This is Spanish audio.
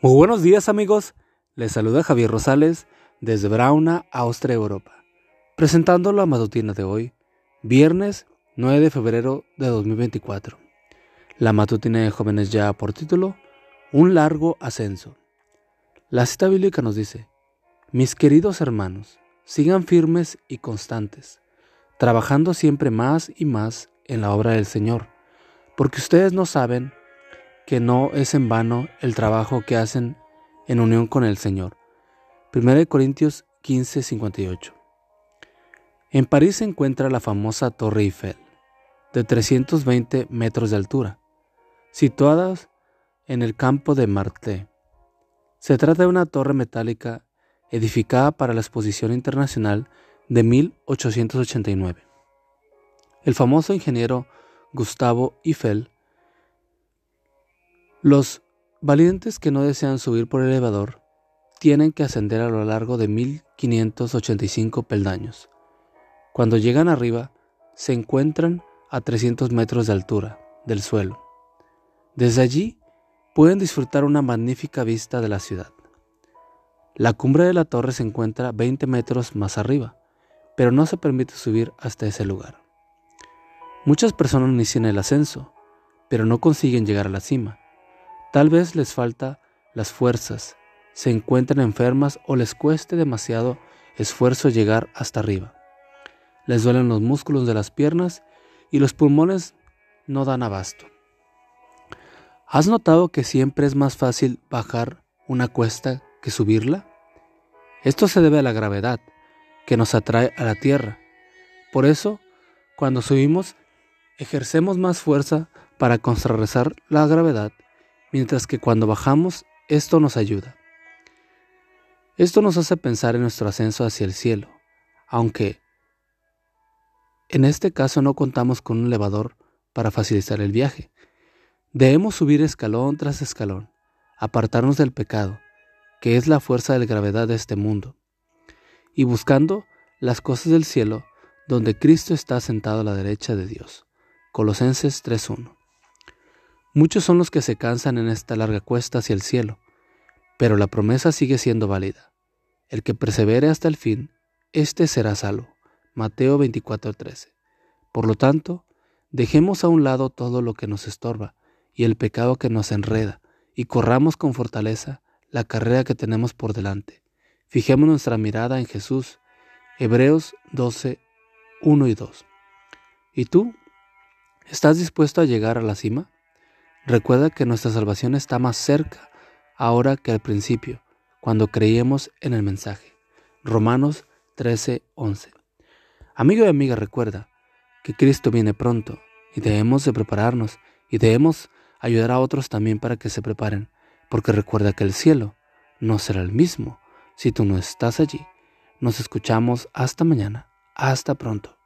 Muy buenos días amigos, les saluda Javier Rosales desde Brauna, Austria, Europa, presentando la matutina de hoy, viernes 9 de febrero de 2024. La matutina de jóvenes ya por título, Un largo ascenso. La cita bíblica nos dice, Mis queridos hermanos, sigan firmes y constantes, trabajando siempre más y más en la obra del Señor, porque ustedes no saben que no es en vano el trabajo que hacen en unión con el Señor. 1 Corintios 15, 58. En París se encuentra la famosa Torre Eiffel, de 320 metros de altura, situada en el campo de Marte. Se trata de una torre metálica edificada para la Exposición Internacional de 1889. El famoso ingeniero Gustavo Eiffel los valientes que no desean subir por el elevador tienen que ascender a lo largo de 1585 peldaños. Cuando llegan arriba, se encuentran a 300 metros de altura del suelo. Desde allí pueden disfrutar una magnífica vista de la ciudad. La cumbre de la torre se encuentra 20 metros más arriba, pero no se permite subir hasta ese lugar. Muchas personas inician el ascenso, pero no consiguen llegar a la cima Tal vez les falta las fuerzas, se encuentran enfermas o les cueste demasiado esfuerzo llegar hasta arriba. Les duelen los músculos de las piernas y los pulmones no dan abasto. ¿Has notado que siempre es más fácil bajar una cuesta que subirla? Esto se debe a la gravedad que nos atrae a la tierra. Por eso, cuando subimos, ejercemos más fuerza para contrarrestar la gravedad mientras que cuando bajamos esto nos ayuda. Esto nos hace pensar en nuestro ascenso hacia el cielo, aunque en este caso no contamos con un elevador para facilitar el viaje. Debemos subir escalón tras escalón, apartarnos del pecado, que es la fuerza de gravedad de este mundo, y buscando las cosas del cielo, donde Cristo está sentado a la derecha de Dios. Colosenses 3.1 Muchos son los que se cansan en esta larga cuesta hacia el cielo, pero la promesa sigue siendo válida. El que persevere hasta el fin, éste será salvo. Mateo 24:13. Por lo tanto, dejemos a un lado todo lo que nos estorba y el pecado que nos enreda, y corramos con fortaleza la carrera que tenemos por delante. Fijemos nuestra mirada en Jesús. Hebreos 12, 1 y 2. ¿Y tú? ¿Estás dispuesto a llegar a la cima? Recuerda que nuestra salvación está más cerca ahora que al principio, cuando creíamos en el mensaje. Romanos 13, 11. Amigo y amiga, recuerda que Cristo viene pronto y debemos de prepararnos y debemos ayudar a otros también para que se preparen, porque recuerda que el cielo no será el mismo si tú no estás allí. Nos escuchamos hasta mañana. Hasta pronto.